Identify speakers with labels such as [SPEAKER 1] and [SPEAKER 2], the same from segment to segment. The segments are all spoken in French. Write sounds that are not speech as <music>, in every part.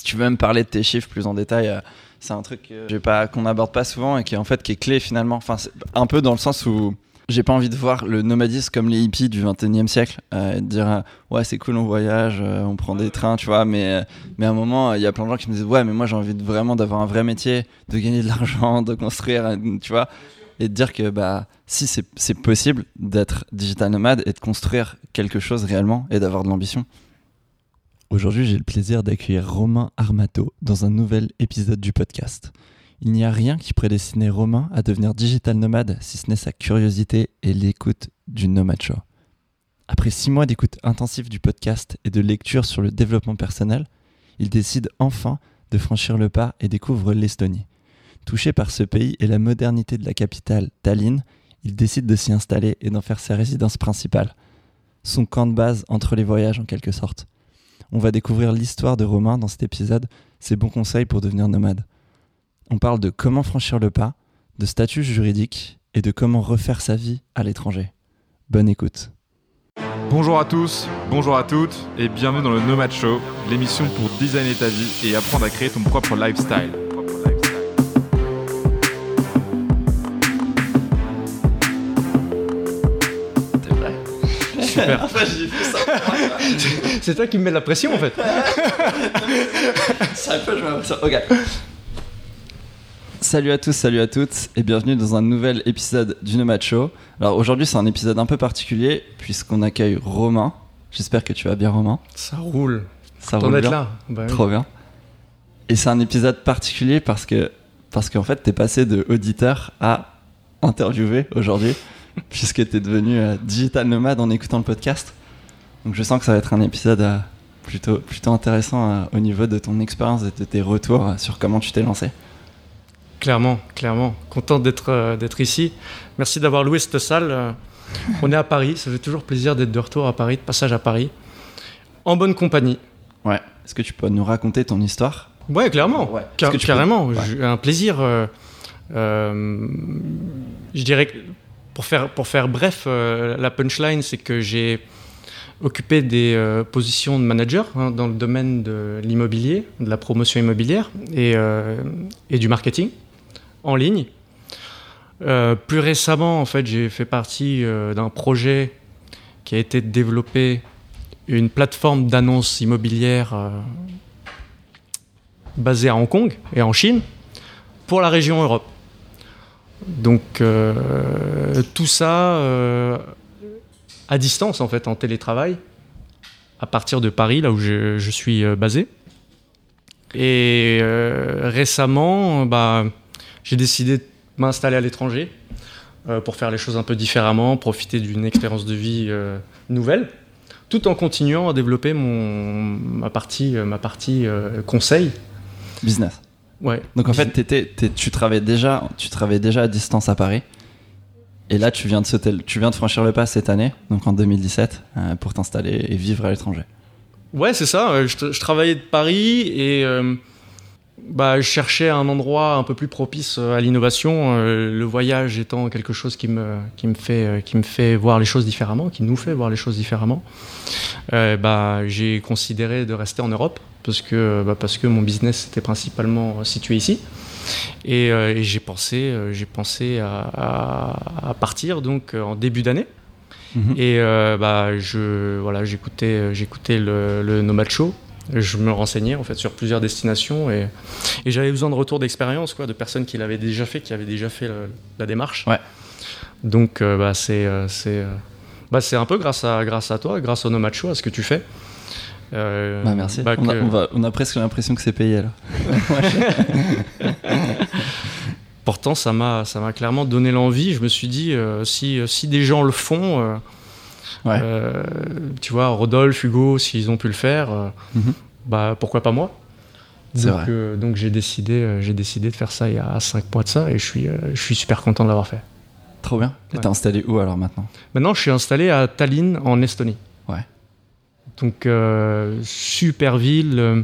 [SPEAKER 1] si tu veux même parler de tes chiffres plus en détail, euh, c'est un truc que pas qu'on n'aborde pas souvent et qui en fait qui est clé finalement. Enfin, un peu dans le sens où j'ai pas envie de voir le nomadisme comme les hippies du 21e siècle euh, et de dire euh, ouais c'est cool on voyage on prend des trains tu vois mais mais à un moment il y a plein de gens qui me disent ouais mais moi j'ai envie de vraiment d'avoir un vrai métier de gagner de l'argent de construire tu vois et de dire que bah si c'est possible d'être digital nomade et de construire quelque chose réellement et d'avoir de l'ambition Aujourd'hui, j'ai le plaisir d'accueillir Romain Armato dans un nouvel épisode du podcast. Il n'y a rien qui prédestinait Romain à devenir digital nomade si ce n'est sa curiosité et l'écoute du Nomad Show. Après six mois d'écoute intensive du podcast et de lecture sur le développement personnel, il décide enfin de franchir le pas et découvre l'Estonie. Touché par ce pays et la modernité de la capitale, Tallinn, il décide de s'y installer et d'en faire sa résidence principale. Son camp de base entre les voyages en quelque sorte. On va découvrir l'histoire de Romain dans cet épisode, ses bons conseils pour devenir nomade. On parle de comment franchir le pas, de statut juridique et de comment refaire sa vie à l'étranger. Bonne écoute.
[SPEAKER 2] Bonjour à tous, bonjour à toutes et bienvenue dans le Nomad Show, l'émission pour designer ta vie et apprendre à créer ton propre lifestyle. Super. <laughs> <laughs>
[SPEAKER 3] C'est toi qui me mets la pression en fait. <laughs>
[SPEAKER 1] C'est un peu, je ça. Ok. Salut à tous, salut à toutes, et bienvenue dans un nouvel épisode du Nomad Show. Alors aujourd'hui, c'est un épisode un peu particulier, puisqu'on accueille Romain. J'espère que tu vas bien, Romain.
[SPEAKER 3] Ça roule.
[SPEAKER 1] Ça
[SPEAKER 3] T'en
[SPEAKER 1] roule
[SPEAKER 3] être
[SPEAKER 1] bien
[SPEAKER 3] là. Bah oui.
[SPEAKER 1] Trop bien. Et c'est un épisode particulier parce que, parce qu'en fait, t'es passé de auditeur à interviewé aujourd'hui, <laughs> puisque t'es devenu euh, digital nomade en écoutant le podcast. Donc je sens que ça va être un épisode euh, plutôt, plutôt intéressant euh, au niveau de ton expérience et de tes retours euh, sur comment tu t'es lancé.
[SPEAKER 3] Clairement, clairement. Content d'être d'être ici. Merci d'avoir loué cette salle. On est à Paris. Ça fait toujours plaisir d'être de retour à Paris, de passage à Paris. En bonne compagnie.
[SPEAKER 1] Ouais. Est-ce que tu peux nous raconter ton histoire?
[SPEAKER 3] Ouais, clairement.
[SPEAKER 1] Ouais.
[SPEAKER 3] Car-
[SPEAKER 1] que tu
[SPEAKER 3] carrément.
[SPEAKER 1] peux- Ouais.
[SPEAKER 3] J'ai un plaisir. je dirais que pour faire, pour faire bref, la punchline, c'est que j'ai occupé des euh, positions de manager hein, dans le domaine de l'immobilier, de la promotion immobilière et, euh, du marketing en ligne. Euh, plus récemment, en fait, j'ai fait partie d'un projet qui a été de développer une plateforme d'annonces immobilières basée à Hong Kong et en Chine pour la région Europe. Donc tout ça à distance en fait, en télétravail, à partir de Paris, là où je, je suis euh, basé. Et euh, récemment, bah, j'ai décidé de m'installer à l'étranger euh, pour faire les choses un peu différemment, profiter d'une expérience de vie euh, nouvelle, tout en continuant à développer mon, ma partie, ma partie conseil.
[SPEAKER 1] Business.
[SPEAKER 3] Ouais.
[SPEAKER 1] Donc en fait, tu, travaillais déjà, tu travaillais déjà à distance à Paris. Et là, tu viens de, franchir le pas cette année, donc en 2017, euh, pour t'installer et vivre à l'étranger.
[SPEAKER 3] Ouais, c'est ça. euh, Je, tra- je travaillais de Paris et euh, bah, je cherchais un endroit un peu plus propice euh, à l'innovation. le voyage étant quelque chose qui me, fait, voir les choses différemment, qui nous fait voir les choses différemment. Bah, j'ai considéré de rester en Europe parce que, bah, parce que mon business était principalement situé ici. Et, euh, et j'ai pensé, euh, j'ai pensé à, à- à partir donc euh, en début d'année.
[SPEAKER 1] Mhm.
[SPEAKER 3] Et euh, bah, je, voilà, j'écoutais, j'écoutais le, le Nomad Show. Je me renseignais en fait sur plusieurs destinations et, et j'avais besoin de retours d'expérience, quoi, de personnes qui l'avaient déjà fait, qui avaient déjà fait la démarche.
[SPEAKER 1] Ouais.
[SPEAKER 3] Donc euh, bah, c'est, c'est, bah, c'est un peu grâce à, grâce à toi, grâce au Nomad Show, à ce que tu fais. Euh,
[SPEAKER 1] Bah, merci.
[SPEAKER 3] bah,
[SPEAKER 1] on, a,
[SPEAKER 3] que-
[SPEAKER 1] on va- on a presque l'impression que c'est payé là. <laughs>
[SPEAKER 3] Pourtant, ça m'a, ça m'a clairement donné l'envie. Je me suis dit, euh, si, si des gens le font, euh,
[SPEAKER 1] Ouais.
[SPEAKER 3] euh, tu vois, Rodolphe, Hugo, s'ils ont pu le faire, euh,
[SPEAKER 1] Mhm.
[SPEAKER 3] bah pourquoi pas moi?
[SPEAKER 1] C'est
[SPEAKER 3] donc,
[SPEAKER 1] vrai.
[SPEAKER 3] euh, donc j'ai décidé, euh, j'ai décidé de faire ça il y a 5 mois de ça et je suis, euh, je suis super content de l'avoir fait.
[SPEAKER 1] Trop bien. Et
[SPEAKER 3] Ouais.
[SPEAKER 1] t'es installé où alors maintenant?
[SPEAKER 3] Maintenant, je suis installé à Tallinn, en Estonie.
[SPEAKER 1] Ouais.
[SPEAKER 3] Donc, euh, super ville, euh,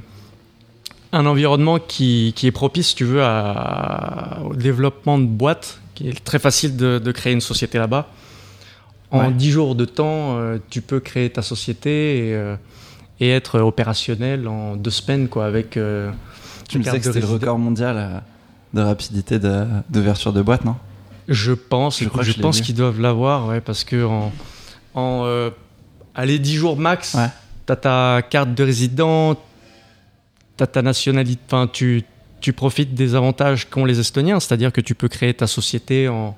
[SPEAKER 3] un environnement qui, qui est propice, si tu veux, à- au développement de boîtes, qui est très facile de, de créer une société là-bas. En
[SPEAKER 1] Ouais.
[SPEAKER 3] 10 jours de temps, euh, tu peux créer ta société et, euh, et être opérationnel en deux semaines, quoi, avec. euh,
[SPEAKER 1] Tu me disais que
[SPEAKER 3] de
[SPEAKER 1] c'était le record mondial de rapidité de- d'ouverture de, boîte, non?
[SPEAKER 3] Je pense,
[SPEAKER 1] Je crois
[SPEAKER 3] pense qu'ils doivent l'avoir, ouais, parce que en, en allez, 10 jours max,
[SPEAKER 1] Ouais.
[SPEAKER 3] T'as ta carte de résident, t'as ta nationalité, enfin, tu, tu profites des avantages qu'ont les Estoniens, c'est-à-dire que tu peux créer ta société en,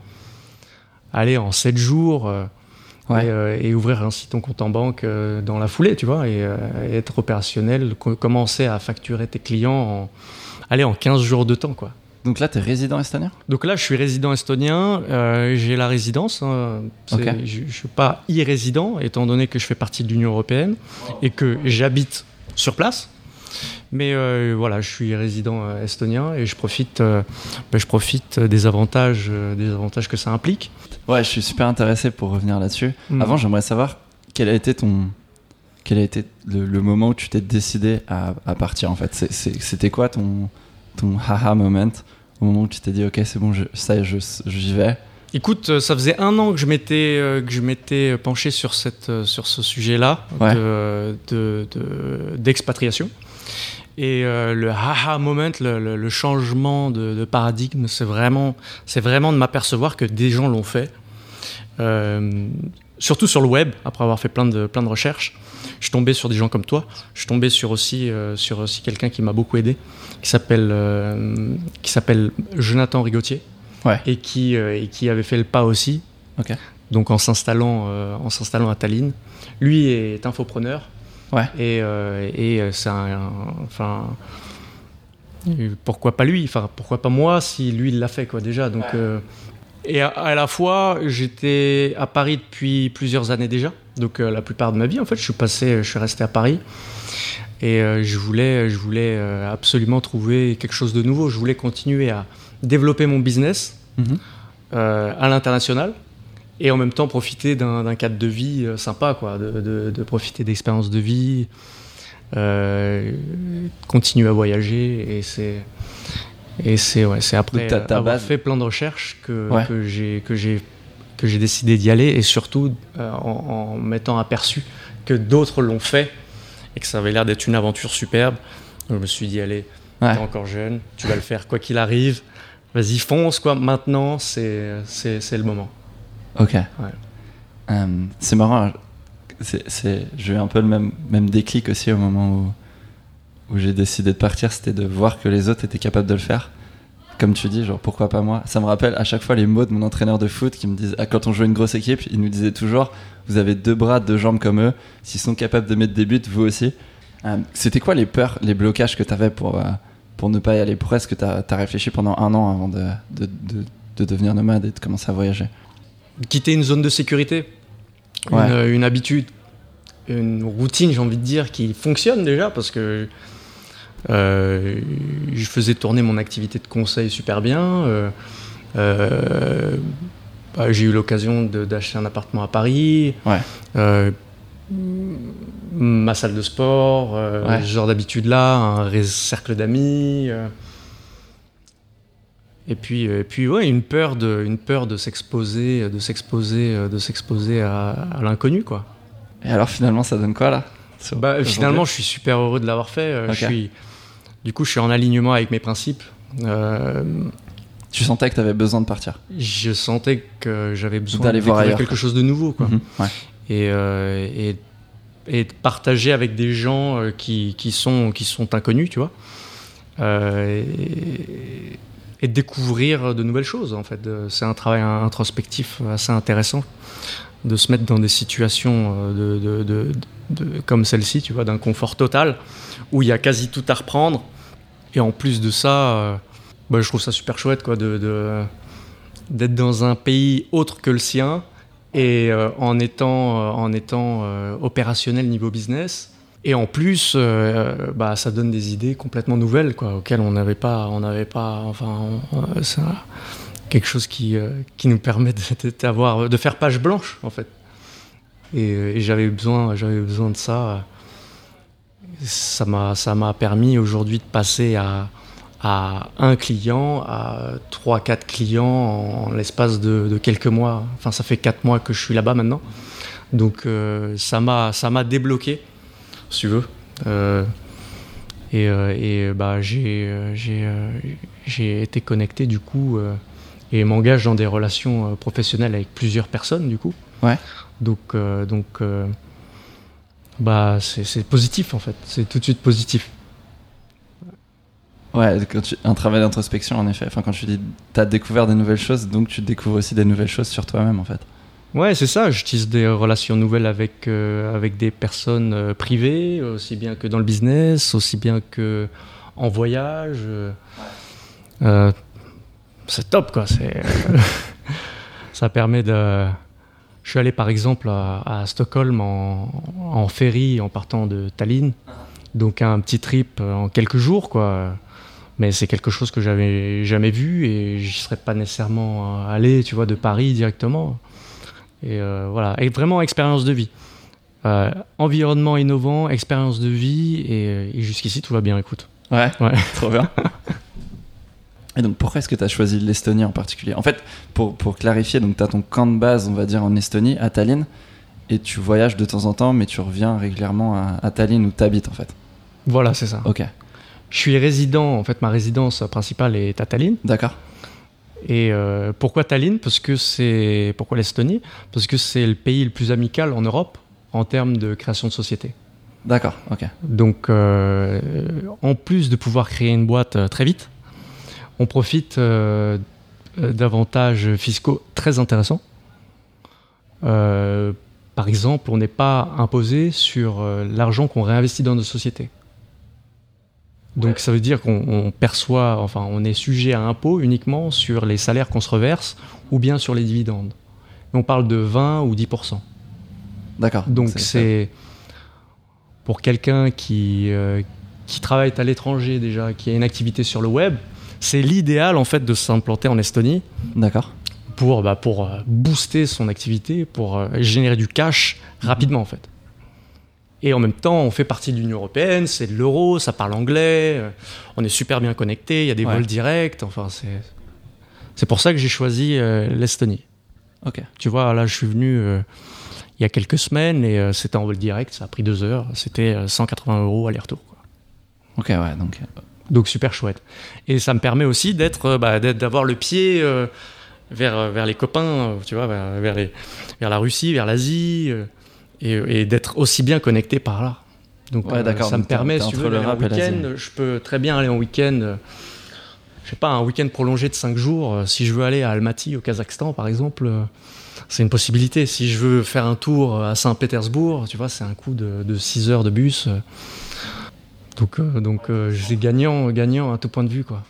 [SPEAKER 3] allez, en 7 jours. euh,
[SPEAKER 1] Ouais.
[SPEAKER 3] Et, euh, et ouvrir ainsi ton compte en banque euh, dans la foulée, tu vois, et, et être opérationnel, co- commencer à facturer tes clients en, allez, en 15 jours de temps, quoi.
[SPEAKER 1] Donc là, t'es résident estonien?
[SPEAKER 3] Donc là, je suis résident estonien, euh, j'ai la résidence. hein. Je ne suis pas irrésident, étant donné que je fais partie de l'Union européenne et que j'habite sur place. Mais euh, voilà, je suis résident euh, estonien et je profite, euh, ben, je profite des avantages, des avantages que ça implique.
[SPEAKER 1] Ouais, je suis super intéressé pour revenir là-dessus.
[SPEAKER 3] Mm.
[SPEAKER 1] Avant, j'aimerais savoir quel a été ton. Quel a été le, le moment où tu t'es décidé à, à partir en fait C'était quoi ton, ton haha moment au moment où tu t'es dit ok c'est bon je, ça je j'y vais
[SPEAKER 3] Écoute, euh, ça faisait un an que je m'étais euh, que je m'étais penché sur cette euh, sur ce sujet-là
[SPEAKER 1] Ouais.
[SPEAKER 3] de- de- de- d'expatriation. Et euh, le haha moment, le, le- le changement de, de paradigme, c'est vraiment c'est vraiment de m'apercevoir que des gens l'ont fait. Euh, surtout sur le web, après avoir fait plein de plein de recherches, je suis tombé sur des gens comme toi. Je suis tombé sur aussi euh, sur aussi quelqu'un qui m'a beaucoup aidé, qui s'appelle euh, qui s'appelle Jonathan Rigotier
[SPEAKER 1] Ouais.
[SPEAKER 3] et qui, euh, et qui avait fait le pas aussi. Donc en s'installant euh, en s'installant à Tallinn. Lui est infopreneur.
[SPEAKER 1] Ouais.
[SPEAKER 3] Et, euh, et c'est un, un- enfin pourquoi pas lui? Enfin pourquoi pas moi si lui il l'a fait quoi déjà? Donc euh, et à, à la fois j'étais à Paris depuis plusieurs années déjà. Donc euh, la plupart de ma vie en fait je suis passé, je suis resté à Paris. Et euh, je voulais, je voulais euh, absolument trouver quelque chose de nouveau. Je voulais continuer à développer mon business
[SPEAKER 1] Mhm.
[SPEAKER 3] euh, à l'international et en même temps profiter d'un cadre de vie euh, sympa, quoi, de, de- de profiter d'expériences de vie, euh, continuer à voyager et c'est et c'est ouais, après
[SPEAKER 1] ta- ta
[SPEAKER 3] avoir
[SPEAKER 1] base-
[SPEAKER 3] fait plein de recherches que,
[SPEAKER 1] Ouais.
[SPEAKER 3] que j'ai que j'ai décidé d'y aller et surtout euh, en, en m'étant aperçu que d'autres l'ont fait et que ça avait l'air d'être une aventure superbe. Je me suis dit allez,
[SPEAKER 1] Ouais.
[SPEAKER 3] t'es encore jeune, tu vas le faire quoi qu'il arrive. Vas-y, fonce, quoi. Maintenant, c'est c'est- c'est le moment.
[SPEAKER 1] Ok. Euh, c'est marrant. J'ai eu un peu le même, même déclic aussi au moment où, où j'ai décidé de partir. C'était de voir que les autres étaient capables de le faire. Comme tu dis, genre pourquoi pas moi? Ça me rappelle à chaque fois les mots de mon entraîneur de foot qui me disent ah, quand on jouait une grosse équipe, il nous disait toujours vous avez deux bras, deux jambes comme eux. S'ils sont capables de mettre des buts, vous aussi. Euh, c'était quoi les peurs, les blocages que tu avais pour, euh, pour ne pas y aller? Pourquoi est-ce que tu as, réfléchi pendant un an avant de, de, de- de devenir nomade et de commencer à voyager?
[SPEAKER 3] Quitter une zone de sécurité,
[SPEAKER 1] Ouais.
[SPEAKER 3] une, une habitude, une routine, j'ai envie de dire, qui fonctionne déjà parce que euh, je faisais tourner mon activité de conseil super bien. euh, euh, bah, j'ai eu l'occasion d'acheter un appartement à Paris.
[SPEAKER 1] Ouais.
[SPEAKER 3] Ma salle de sport,
[SPEAKER 1] Ouais.
[SPEAKER 3] ce genre d'habitude-là, un ré- cercle d'amis. Et puis, et puis ouais, une peur de, une peur de s'exposer, de s'exposer, de s'exposer à, à l'inconnu, quoi.
[SPEAKER 1] Et alors finalement, ça donne quoi là
[SPEAKER 3] Bah, finalement, je suis super heureux de l'avoir fait.
[SPEAKER 1] Ok.
[SPEAKER 3] Je suis, du coup, je suis en alignement avec mes principes. Euh,
[SPEAKER 1] tu sentais que tu avais besoin de partir.
[SPEAKER 3] je sentais que j'avais besoin
[SPEAKER 1] D'aller voir ailleurs,
[SPEAKER 3] quelque
[SPEAKER 1] quoi.
[SPEAKER 3] chose de nouveau, quoi.
[SPEAKER 1] Mhm, ouais.
[SPEAKER 3] et, euh, et, et de partager avec des gens euh, qui, qui, sont, qui sont inconnus, tu vois. Euh, et, et de découvrir de nouvelles choses, en fait. C'est un travail introspectif assez intéressant de se mettre dans des situations euh, de, de- de- comme celle-ci, tu vois, d'un confort total, où il y a quasi tout à reprendre. Et en plus de ça, euh, bah, je trouve ça super chouette, quoi, de- d'être dans un pays autre que le sien et euh, en étant, en étant opérationnel niveau business. Et en plus, bah, ça donne des idées complètement nouvelles quoi, auxquelles on n'avait pas, on n'avait pas, enfin, un- quelque chose qui, euh, qui nous permet de, de faire page blanche en fait. Et, euh, j'avais besoin, besoin de ça. Ça m'a, permis aujourd'hui de passer à, à un client, à 3-4 clients en l'espace de, quelques mois. Enfin, ça fait 4 mois que je suis là-bas maintenant. Donc, euh, ça m'a débloqué, si tu veux. Euh, et, et, bah, j'ai, été connecté du coup et m'engage dans des relations euh, professionnelles avec plusieurs personnes du coup.
[SPEAKER 1] Ouais.
[SPEAKER 3] Donc, euh, donc euh, bah, c'est, positif en fait. C'est tout de suite positif.
[SPEAKER 1] Ouais, quand tu- un travail d'introspection en effet. Enfin, quand tu dis t'as découvert des nouvelles choses, donc tu découvres aussi des nouvelles choses sur toi-même en fait.
[SPEAKER 3] Ouais, c'est ça. J'utilise des relations nouvelles avec, euh, avec des personnes euh, privées, aussi bien que dans le business, aussi bien que en voyage. euh. C'est top, quoi. C'est, <laughs> ça permet de. Je suis allé par exemple à, à Stockholm en, en ferry en partant de Tallinn, donc un petit trip en quelques jours, quoi. Mais c'est quelque chose que j'avais jamais vu et j'y serais pas nécessairement allé, tu vois, de Paris directement. Et euh, voilà, et vraiment expérience de vie. Euh, environnement innovant, expérience de vie, et, et jusqu'ici tout va bien, écoute.
[SPEAKER 1] Ouais,
[SPEAKER 3] Ouais.
[SPEAKER 1] trop bien. <laughs> Et donc pourquoi est-ce que tu as choisi l'Estonie en particulier? En fait, pour, pour clarifier, donc tu as ton camp de base, on va dire, en Estonie, à Tallinn, et tu voyages de temps en temps, mais tu reviens régulièrement à, à Tallinn où tu habites en fait.
[SPEAKER 3] Voilà, c'est ça.
[SPEAKER 1] Ok,
[SPEAKER 3] Je suis résident, en fait, ma résidence principale est à Tallinn.
[SPEAKER 1] d'accord.
[SPEAKER 3] Et euh, pourquoi Tallinn? Parce que c'est. Pourquoi l'Estonie? Parce que c'est le pays le plus amical en Europe en termes de création de société.
[SPEAKER 1] D'accord, ok.
[SPEAKER 3] Donc, euh, en plus de pouvoir créer une boîte euh, très vite, on profite euh, euh, d'avantages fiscaux très intéressants. Euh, par exemple, on n'est pas imposé sur l'argent qu'on réinvestit dans nos sociétés. Donc, ça veut dire qu'on on perçoit, enfin, on est sujet à impôt uniquement sur les salaires qu'on se reverse ou bien sur les dividendes. On parle de 20 ou 10%.
[SPEAKER 1] D'accord.
[SPEAKER 3] Donc c'est pour quelqu'un qui, euh, qui travaille à l'étranger déjà, qui a une activité sur le web, c'est l'idéal en fait de s'implanter en Estonie
[SPEAKER 1] D'accord.
[SPEAKER 3] pour, bah, pour euh, booster son activité, pour euh, générer du cash rapidement en fait. Et en même temps, on fait partie de l'Union Européenne, c'est de l'euro, ça parle anglais, euh, on est super bien connecté, il y a des
[SPEAKER 1] Ouais.
[SPEAKER 3] vols directs, enfin c'est... C'est pour ça que j'ai choisi euh, l'Estonie.
[SPEAKER 1] Ok.
[SPEAKER 3] Tu vois, là, je suis venu euh, il y a quelques semaines et euh, c'était en vol direct, ça a pris deux heures, c'était euh, 180 euros aller-retour.
[SPEAKER 1] Ok, ouais, donc.
[SPEAKER 3] Donc super chouette. Et ça me permet aussi d'être, euh, bah, d'avoir le pied euh, vers, euh, vers les copains, tu vois, vers, vers les, vers la Russie, vers l'Asie, euh, et, et d'être aussi bien connecté par là. Donc
[SPEAKER 1] Ouais,
[SPEAKER 3] euh, ça me permet, si tu veux,
[SPEAKER 1] l'Asie.
[SPEAKER 3] week-end. Je peux très bien aller en week-end. je sais pas, un week-end prolongé de 5 jours. Si je veux aller à Almaty, au Kazakhstan, par exemple, c'est une possibilité. Si je veux faire un tour à Saint-Pétersbourg, tu vois, c'est un coup de, de 6 heures de bus. Donc, euh, donc euh, c'est gagnant, gagnant à tout point de vue, quoi.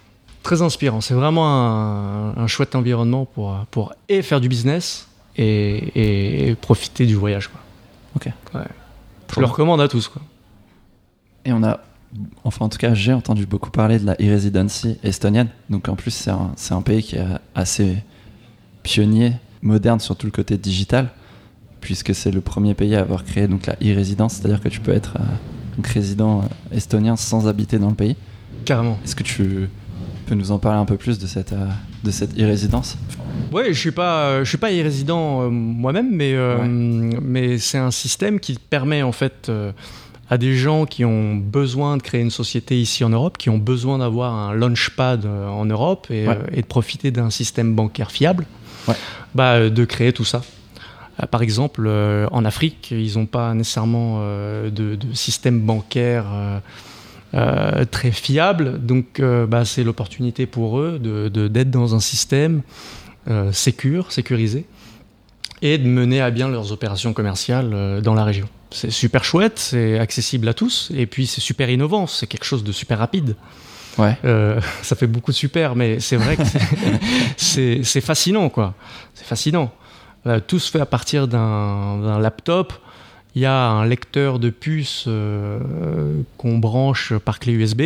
[SPEAKER 3] Très inspirant. C'est vraiment un, un chouette environnement pour, pour et faire du business et, et- et profiter du voyage, quoi.
[SPEAKER 1] Ok.
[SPEAKER 3] Ouais. Je le recommande à tous, quoi.
[SPEAKER 1] Et on a, enfin en tout cas, j'ai entendu beaucoup parler de la e-residency estonienne. Donc en plus, c'est un, c'est un pays qui est assez pionnier, moderne sur tout le côté digital, puisque c'est le premier pays à avoir créé donc la e-résidence, c'est-à-dire que tu peux être euh, donc, résident euh, estonien sans habiter dans le pays.
[SPEAKER 3] Carrément.
[SPEAKER 1] Est-ce que tu peux nous en parler un peu plus de cette, euh, de cette e-résidence
[SPEAKER 3] Ouais, je suis pas, euh, je suis pas irrésident euh, moi-même, mais
[SPEAKER 1] Ouais.
[SPEAKER 3] mais c'est un système qui permet en fait à des gens qui ont besoin de créer une société ici en Europe, qui ont besoin d'avoir un launchpad en Europe et,
[SPEAKER 1] Ouais.
[SPEAKER 3] euh, et de profiter d'un système bancaire fiable,
[SPEAKER 1] Ouais.
[SPEAKER 3] bah, de créer tout ça. Euh, Par exemple, euh, en Afrique, ils n'ont pas nécessairement euh, de, de système bancaire euh, très fiable, donc euh, bah, c'est l'opportunité pour eux de- d'être dans un système euh, sécure, sécurisé, et de mener à bien leurs opérations commerciales dans la région. C'est super chouette, c'est accessible à tous, et puis c'est super innovant, c'est quelque chose de super rapide.
[SPEAKER 1] Ouais. <laughs>
[SPEAKER 3] Ça fait beaucoup de super, mais c'est vrai que c'est <laughs> fascinant, quoi. C'est fascinant. Euh, tout se fait à partir d'un laptop. Il y a un lecteur de puce euh, qu'on branche par clé USB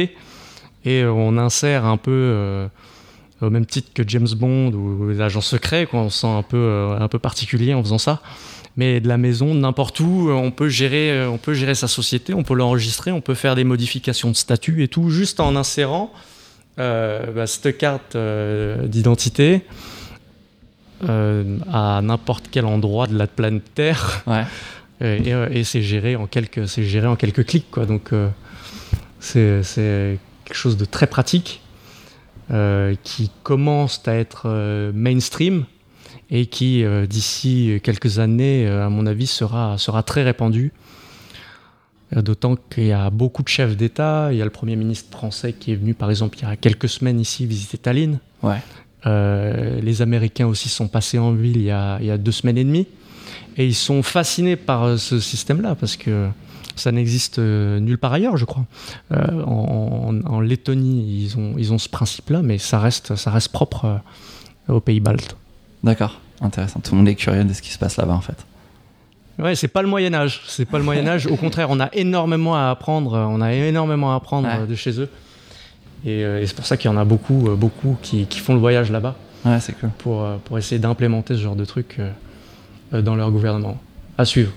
[SPEAKER 3] et on insère un peu euh, au même titre que James Bond ou les agents secrets, quoi. on se sent un peu, un peu particulier en faisant ça. Mais de la maison, n'importe où, on peut gérer, on peut gérer sa société, on peut l'enregistrer, on peut faire des modifications de statut et tout, juste en insérant bah, cette carte d'identité euh, à n'importe quel endroit de la planète Terre.
[SPEAKER 1] Ouais. <laughs>
[SPEAKER 3] Et, et c'est géré en quelques, c'est géré en quelques clics, quoi. Donc c'est quelque chose de très pratique qui commence à être mainstream et qui, d'ici quelques années, à mon avis, sera, sera très répandu. D'autant qu'il y a beaucoup de chefs d'État. Il y a le Premier ministre français qui est venu, par exemple, il y a quelques semaines ici visiter Tallinn.
[SPEAKER 1] Ouais.
[SPEAKER 3] Euh, les Américains aussi sont passés en ville il y, a, il y, a, deux semaines et demie. Et ils sont fascinés par euh, ce système-là parce que ça n'existe euh, nulle part ailleurs, je crois. Euh, en, en, Lettonie, ils ont, ils ont ce principe-là, mais ça reste, ça reste propre aux pays baltes.
[SPEAKER 1] D'accord, intéressant. Tout le monde est curieux de ce qui se passe là-bas, en fait.
[SPEAKER 3] Ouais, c'est pas le Moyen Âge. C'est pas le Moyen Âge. Au contraire, on a énormément à apprendre. On a énormément à apprendre
[SPEAKER 1] Ouais.
[SPEAKER 3] de chez eux. Et, euh, et c'est pour ça qu'il y en a beaucoup, euh, beaucoup qui, qui font le voyage là-bas
[SPEAKER 1] Ouais, c'est cool.
[SPEAKER 3] pour, euh, pour essayer d'implémenter ce genre de trucs euh, dans leur gouvernement. À suivre.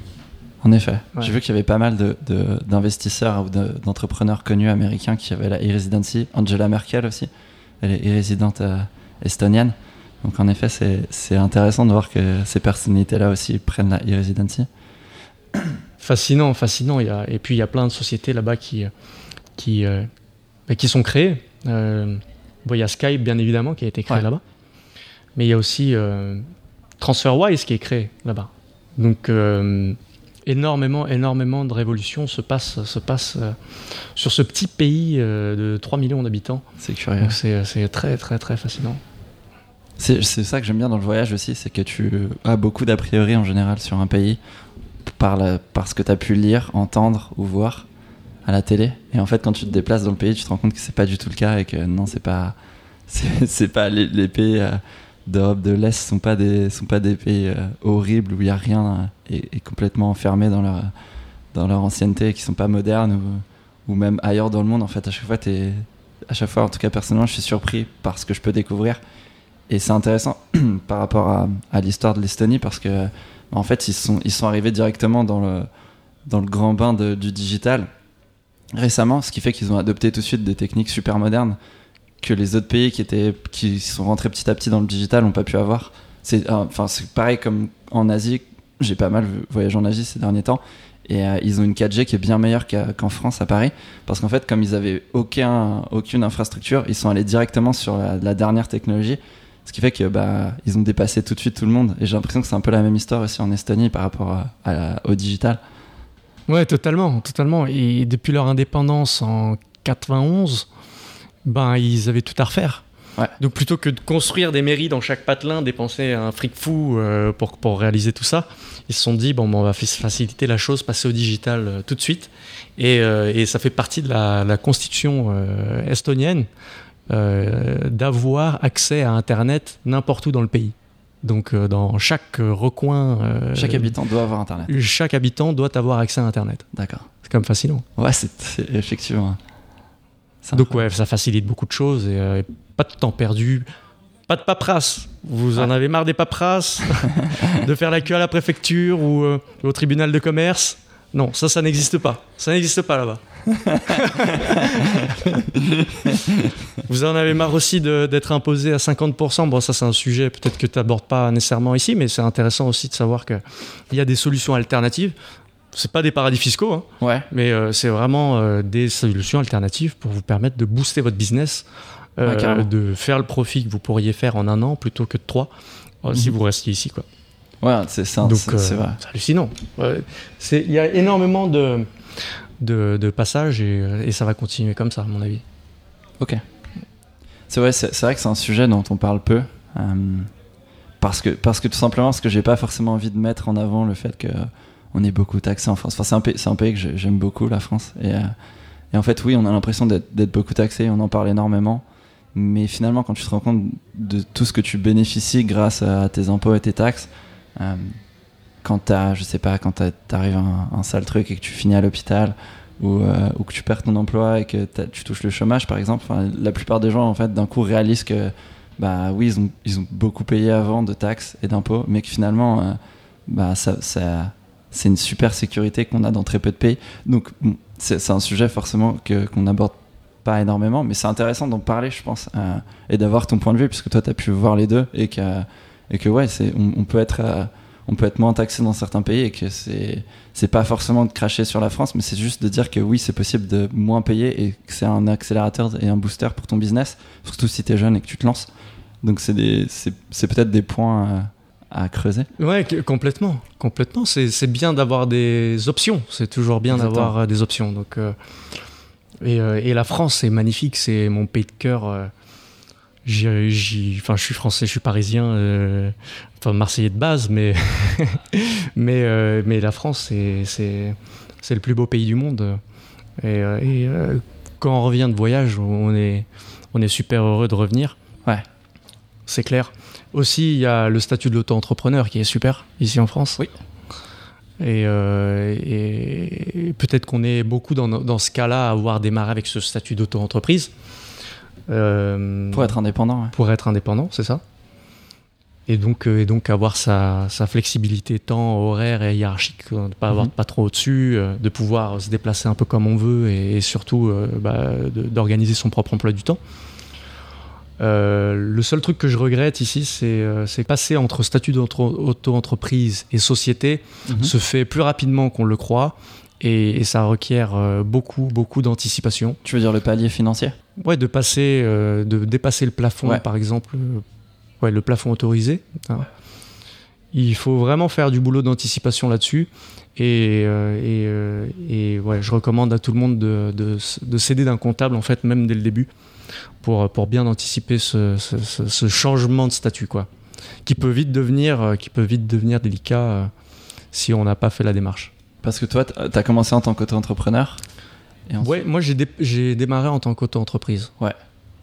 [SPEAKER 1] En effet.
[SPEAKER 3] Ouais.
[SPEAKER 1] J'ai vu qu'il y avait pas mal de- de- d'investisseurs ou de- d'entrepreneurs connus américains qui avaient la e-residency. Angela Merkel aussi. Elle est e-résidente euh, estonienne. Donc en effet, c'est c'est intéressant de voir que ces personnalités-là aussi prennent la e-residency.
[SPEAKER 3] Fascinant, fascinant. Il y a, et puis il y a plein de sociétés là-bas qui, qui, bah, qui sont. Euh, bon, il y a Skype, bien évidemment, qui a été créé
[SPEAKER 1] Ouais.
[SPEAKER 3] là-bas. Mais il y a aussi euh, TransferWise qui est créé là-bas. Donc euh, énormément, énormément de révolutions se passent, se passent euh, sur ce petit pays euh, de 3 millions d'habitants.
[SPEAKER 1] C'est curieux.
[SPEAKER 3] C'est très, très, très fascinant.
[SPEAKER 1] C'est c'est ça que j'aime bien dans le voyage aussi, c'est que tu as beaucoup d'a priori en général sur un pays par, la- par ce que tu as pu lire, entendre ou voir à la télé. Et en fait, quand tu te déplaces dans le pays, tu te rends compte que c'est pas du tout le cas et que non, c'est pas, <laughs> c'est pas les, pays euh, d'Europe de l'Est sont pas des sont pas des pays euh, horribles où il y a rien euh, et, complètement enfermés dans leur dans leur ancienneté et qui sont pas modernes ou, même ailleurs dans le monde. En fait, à chaque fois, t'es à chaque fois, en tout cas personnellement, je suis surpris par ce que je peux découvrir. Et c'est intéressant <clears throat> par rapport à, l'histoire de l'Estonie parce que en fait ils sont, ils sont arrivés directement dans le, dans le grand bain du digital récemment, ce qui fait qu'ils ont adopté tout de suite des techniques super modernes que les autres pays qui, étaient, qui sont rentrés petit à petit dans le digital n'ont pas pu avoir. C'est euh, enfin, pareil comme en Asie, j'ai pas mal voyagé en Asie ces derniers temps. Et euh, ils ont une 4G qui est bien meilleure qu'en France à Paris. Parce qu'en fait, comme ils avaient aucun, aucune infrastructure, ils sont allés directement sur la, dernière technologie. Ce qui fait que bah, ils ont dépassé tout de suite tout le monde. Et j'ai l'impression que c'est un peu la même histoire aussi en Estonie par rapport au digital.
[SPEAKER 3] Ouais, totalement, totalement. Et depuis leur indépendance en 91, ben ils avaient tout à refaire.
[SPEAKER 1] Ouais.
[SPEAKER 3] Donc plutôt que de construire des mairies dans chaque patelin, dépenser un fric fou euh, pour, pour réaliser tout ça, ils se sont dit bon, ben, on va fa- faciliter la chose, passer au digital euh, tout de suite. Et, euh, et ça fait partie de la, la constitution estonienne d'avoir accès à Internet n'importe où dans le pays. Donc euh, dans chaque euh, recoin, euh,
[SPEAKER 1] Chaque habitant doit avoir Internet.
[SPEAKER 3] chaque habitant doit avoir accès à Internet.
[SPEAKER 1] D'accord.
[SPEAKER 3] C'est quand même fascinant.
[SPEAKER 1] Ouais, c'est effectivement.
[SPEAKER 3] Donc ouais, ça facilite beaucoup de choses et euh, pas de temps perdu, pas de paperasse. Vous en avez marre des paperasses, <laughs> de faire la queue à la préfecture ou au tribunal de commerce? Non, ça, ça n'existe pas. Ça n'existe pas là-bas. <laughs> Vous en avez marre aussi d'être imposé à 50%. Bon, ça, c'est un sujet peut-être que tu n'abordes pas nécessairement ici, mais c'est intéressant aussi de savoir qu'il y a des solutions alternatives. C'est pas des paradis fiscaux, hein,
[SPEAKER 1] Ouais.
[SPEAKER 3] mais euh, c'est vraiment euh, des solutions alternatives pour vous permettre de booster votre business, euh,
[SPEAKER 1] Ouais,
[SPEAKER 3] de faire le profit que vous pourriez faire en un an plutôt que de trois si
[SPEAKER 1] Mhm.
[SPEAKER 3] vous restiez ici. Quoi.
[SPEAKER 1] Ouais, c'est
[SPEAKER 3] Donc
[SPEAKER 1] c'est-
[SPEAKER 3] hallucinant. Ouais, Il y a énormément de, de, passages et, ça va continuer comme ça, à mon avis.
[SPEAKER 1] Ok. C'est vrai, c'est vrai que c'est un sujet dont on parle peu. euh, parce, que, parce que tout simplement, parce que j'ai pas forcément envie de mettre en avant le fait que on est beaucoup taxé en France. Enfin, c'est un, pays- un pays que j'ai- j'aime beaucoup, la France. Et, euh, et en fait, oui, on a l'impression d'être beaucoup taxé, on en parle énormément. Mais finalement, quand tu te rends compte de tout ce que tu bénéficies grâce à tes impôts et tes taxes, euh, quand t'as, je sais pas, quand t'arrives à un, sale truc et que tu finis à l'hôpital, ou, euh, que tu perds ton emploi et que tu touches le chômage par exemple la plupart des gens en fait d'un coup réalisent que bah oui ils ont, beaucoup payé avant de taxes et d'impôts mais que finalement euh, bah ça, c'est une super sécurité qu'on a dans très peu de pays. Donc c'est un sujet forcément que qu'on n'aborde pas énormément mais c'est intéressant d'en parler je pense euh, et d'avoir ton point de vue puisque toi tu as pu voir les deux et que et que ouais on, on peut être on peut être moins taxé dans certains pays et que c'est c'est pas forcément de cracher sur la France, mais c'est juste de dire que oui, c'est possible de moins payer et que c'est un accélérateur et un booster pour ton business, surtout si tu es jeune et que tu te lances. Donc c'est peut-être des points euh, à creuser.
[SPEAKER 3] Ouais, complètement. Complètement. C'est bien d'avoir des options. C'est toujours bien d'avoir euh, des options. Donc, euh, et, euh, et la France, c'est magnifique. C'est mon pays de cœur. euh, Enfin, je suis français, je suis parisien, euh, enfin marseillais de base, mais, <laughs> mais, euh, mais la France, c'est- le plus beau pays du monde. Et, euh, et, euh, quand on revient de voyage, on est, on est super heureux de revenir.
[SPEAKER 1] Ouais.
[SPEAKER 3] C'est clair. Aussi, il y a le statut de l'auto-entrepreneur qui est super ici en France.
[SPEAKER 1] Oui.
[SPEAKER 3] Et, euh, et peut-être qu'on est beaucoup dans, dans ce cas-là à avoir démarré avec ce statut d'auto-entreprise. Euh,
[SPEAKER 1] Pour être indépendant, ouais.
[SPEAKER 3] pour être indépendant, c'est ça. Et donc, euh, et donc avoir sa, sa flexibilité temps, horaire et hiérarchique, de ne pas avoir
[SPEAKER 1] Mhm.
[SPEAKER 3] de patron au-dessus, euh, de pouvoir se déplacer un peu comme on veut et, et surtout euh, bah, d'organiser son propre emploi du temps. Euh, le seul truc que je regrette ici, c'est passer entre statut d'auto-entreprise et société
[SPEAKER 1] Mhm.
[SPEAKER 3] se fait plus rapidement qu'on le croit et, et ça requiert beaucoup, beaucoup d'anticipation.
[SPEAKER 1] Tu veux dire le palier financier?
[SPEAKER 3] Ouais, de passer, euh, de dépasser le plafond,
[SPEAKER 1] Ouais.
[SPEAKER 3] par exemple, ouais, le plafond autorisé. hein. Il faut vraiment faire du boulot d'anticipation là-dessus. Et, euh, et, euh, et, ouais, je recommande à tout le monde de, de, s'aider d'un comptable, en fait, même dès le début, pour, pour bien anticiper ce, ce- ce- ce changement de statut, quoi. Qui peut vite devenir, euh, qui peut vite devenir délicat si on n'a pas fait la démarche.
[SPEAKER 1] Parce que toi, tu as commencé en tant qu'auto-entrepreneur. Ensuite-
[SPEAKER 3] Ouais, moi j'ai dé- j'ai démarré en tant qu'auto-entreprise.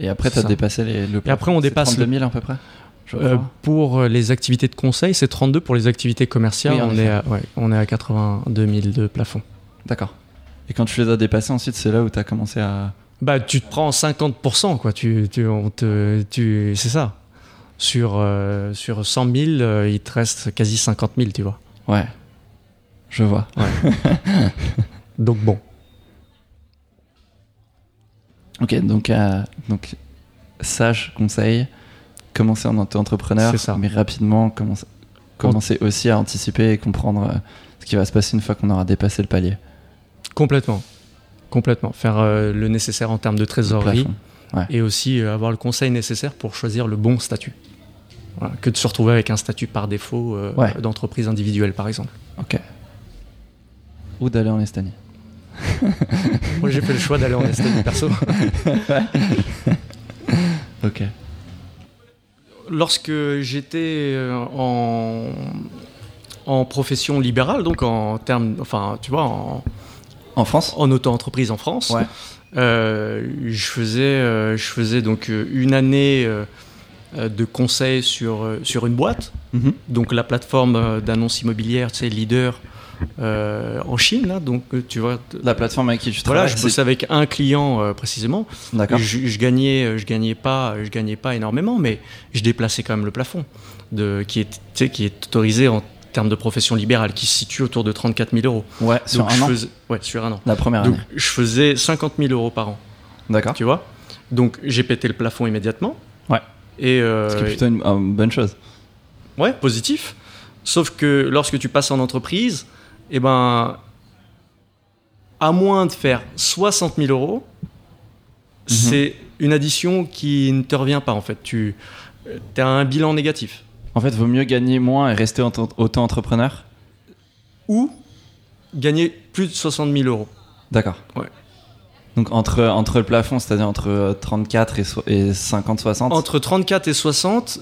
[SPEAKER 1] et après, tu as
[SPEAKER 3] ça.
[SPEAKER 1] dépassé les, le
[SPEAKER 3] Et après, on dépasse
[SPEAKER 1] 32
[SPEAKER 3] le-
[SPEAKER 1] 000 à peu près
[SPEAKER 3] Euh, pour les activités de conseil, c'est 32. Pour les activités commerciales,
[SPEAKER 1] Oui,
[SPEAKER 3] on, est à, ouais, on est à 82 000 de plafond.
[SPEAKER 1] D'accord. Et quand tu les as dépassés, ensuite, c'est là où tu as commencé à.
[SPEAKER 3] Bah, tu te prends 50%, quoi. Tu, tu, on te, tu, c'est ça. Sur, euh, sur 100 000, euh, il te reste quasi 50 000, tu vois.
[SPEAKER 1] Ouais. Je vois. <laughs>
[SPEAKER 3] Donc bon.
[SPEAKER 1] Ok, donc, euh, donc sage conseil, commencer en auto-entrepreneur, mais rapidement commencer, commencer aussi à anticiper et comprendre euh, ce qui va se passer une fois qu'on aura dépassé le palier.
[SPEAKER 3] Complètement. Complètement. Faire euh, le nécessaire en termes de trésorerie et aussi euh, avoir le conseil nécessaire pour choisir le bon statut. Voilà, que de se retrouver avec un statut par défaut euh,
[SPEAKER 1] Ouais.
[SPEAKER 3] d'entreprise individuelle, par exemple.
[SPEAKER 1] Ok. Ou d'aller en Estonie. <laughs>
[SPEAKER 3] Moi, j'ai fait le choix d'aller en Estonie perso. <laughs> <laughs>
[SPEAKER 1] Ok.
[SPEAKER 3] Lorsque j'étais euh, en, en profession libérale, donc en termes, enfin, tu vois, en,
[SPEAKER 1] En France?
[SPEAKER 3] en auto-entreprise en France,
[SPEAKER 1] Ouais.
[SPEAKER 3] euh, je faisais, euh, je faisais donc une année euh, de conseil sur sur une boîte,
[SPEAKER 1] Mhm.
[SPEAKER 3] donc la plateforme d'annonce immobilière, tu sais, leader euh, en Chine, là, donc euh, tu vois.
[SPEAKER 1] La plateforme avec qui tu
[SPEAKER 3] Voilà,
[SPEAKER 1] travailles
[SPEAKER 3] je
[SPEAKER 1] c'est-
[SPEAKER 3] bossais avec un client euh, précisément.
[SPEAKER 1] D'accord.
[SPEAKER 3] Je, je gagnais, je gagnais pas, je gagnais pas énormément, mais je déplaçais quand même le plafond, de, qui est, qui autorisé en termes de profession libérale, qui se situe autour de 34 000 euros.
[SPEAKER 1] Ouais, sur
[SPEAKER 3] Donc
[SPEAKER 1] un
[SPEAKER 3] je
[SPEAKER 1] an.
[SPEAKER 3] faisais, ouais, sur un an.
[SPEAKER 1] La première
[SPEAKER 3] Donc
[SPEAKER 1] année.
[SPEAKER 3] je faisais 50 000 euros par an,
[SPEAKER 1] D'accord.
[SPEAKER 3] tu vois? Donc j'ai pété le plafond immédiatement.
[SPEAKER 1] Ouais.
[SPEAKER 3] Et euh,
[SPEAKER 1] Ce qui est plutôt une, une bonne chose.
[SPEAKER 3] ouais, positif. Sauf que lorsque tu passes en entreprise, eh ben, à moins de faire 60 000 euros,
[SPEAKER 1] Mhm.
[SPEAKER 3] c'est une addition qui ne te revient pas en fait. Tu as un bilan négatif.
[SPEAKER 1] En fait, vaut mieux gagner moins et rester auto- auto-entrepreneur.
[SPEAKER 3] Ou gagner plus de 60 000 euros.
[SPEAKER 1] D'accord.
[SPEAKER 3] Ouais.
[SPEAKER 1] Donc entre, entre le plafond, c'est-à-dire entre euh, 34 et, so- et 50-60.
[SPEAKER 3] Entre 34 et 60,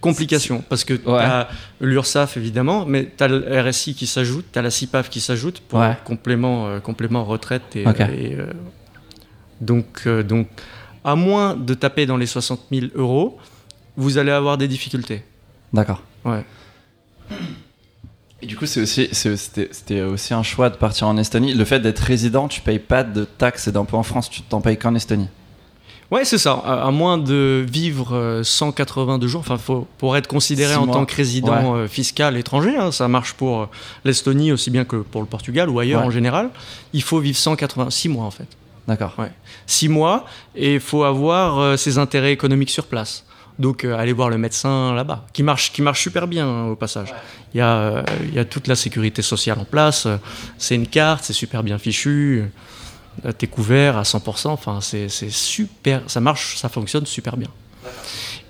[SPEAKER 3] complication. Parce que tu as l'URSSAF évidemment, mais tu as le RSI qui s'ajoute, tu as la CIPAF qui s'ajoute pour
[SPEAKER 1] Ouais.
[SPEAKER 3] complément, euh, complément retraite. Et,
[SPEAKER 1] Ok.
[SPEAKER 3] et, euh, donc, euh, donc, à moins de taper dans les 60 000 euros, vous allez avoir des difficultés.
[SPEAKER 1] D'accord.
[SPEAKER 3] Ouais.
[SPEAKER 1] Et du coup, c'est aussi, c'était aussi un choix de partir en Estonie. Le fait d'être résident, tu payes pas de taxes et d'impôts en France, tu t'en payes qu'en Estonie.
[SPEAKER 3] Ouais, c'est ça. À, moins de vivre euh, 182 jours, enfin, faut, pour être considéré
[SPEAKER 1] Six
[SPEAKER 3] en
[SPEAKER 1] mois.
[SPEAKER 3] tant que résident euh, fiscal étranger, hein, ça marche pour euh, l'Estonie aussi bien que pour le Portugal ou ailleurs
[SPEAKER 1] Ouais.
[SPEAKER 3] en général, il faut vivre 186 mois en fait.
[SPEAKER 1] D'accord.
[SPEAKER 3] 6 mois et il faut avoir euh, ses intérêts économiques sur place. Donc euh, allez voir le médecin là-bas, qui marche, qui marche super bien hein, au passage. Il y, a, euh, il y a toute la sécurité sociale en place, euh, c'est une carte, c'est super bien fichu, euh, t'es couvert à 100%, enfin c'est c'est super, ça marche, ça fonctionne super bien.